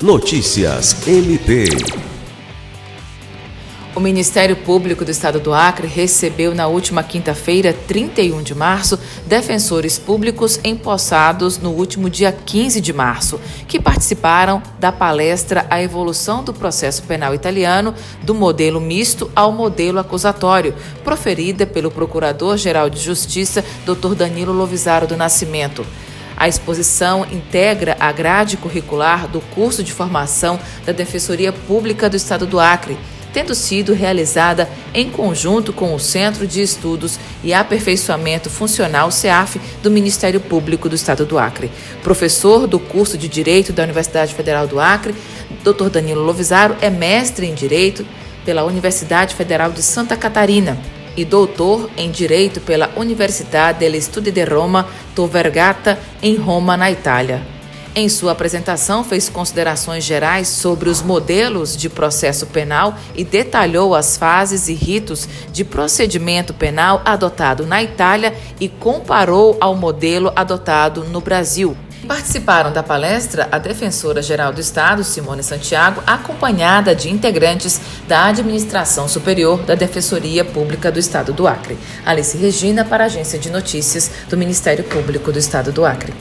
Notícias MP. O Ministério Público do Estado do Acre recebeu na última quinta-feira, 31 de março, defensores públicos empossados no último dia 15 de março, que participaram da palestra A Evolução do Processo Penal Italiano, do modelo misto ao modelo acusatório, proferida pelo Procurador-Geral de Justiça, Dr. Danilo Lovisaro do Nascimento. A exposição integra a grade curricular do curso de formação da Defensoria Pública do Estado do Acre tendo sido realizada em conjunto com o Centro de Estudos e Aperfeiçoamento Funcional CEAF do Ministério Público do Estado do Acre. Professor do curso de Direito da Universidade Federal do Acre, Dr. Danilo Lovisaro é mestre em Direito pela Universidade Federal de Santa Catarina e doutor em Direito pela Universidade degli Studi di Roma Tor Vergata, em Roma, na Itália. Em sua apresentação, fez considerações gerais sobre os modelos de processo penal e detalhou as fases e ritos de procedimento penal adotado na Itália e comparou ao modelo adotado no Brasil. Participaram da palestra a defensora-geral do Estado, Simone Santiago, acompanhada de integrantes da Administração Superior da Defensoria Pública do Estado do Acre. Alice Regina, para a Agência de Notícias do Ministério Público do Estado do Acre.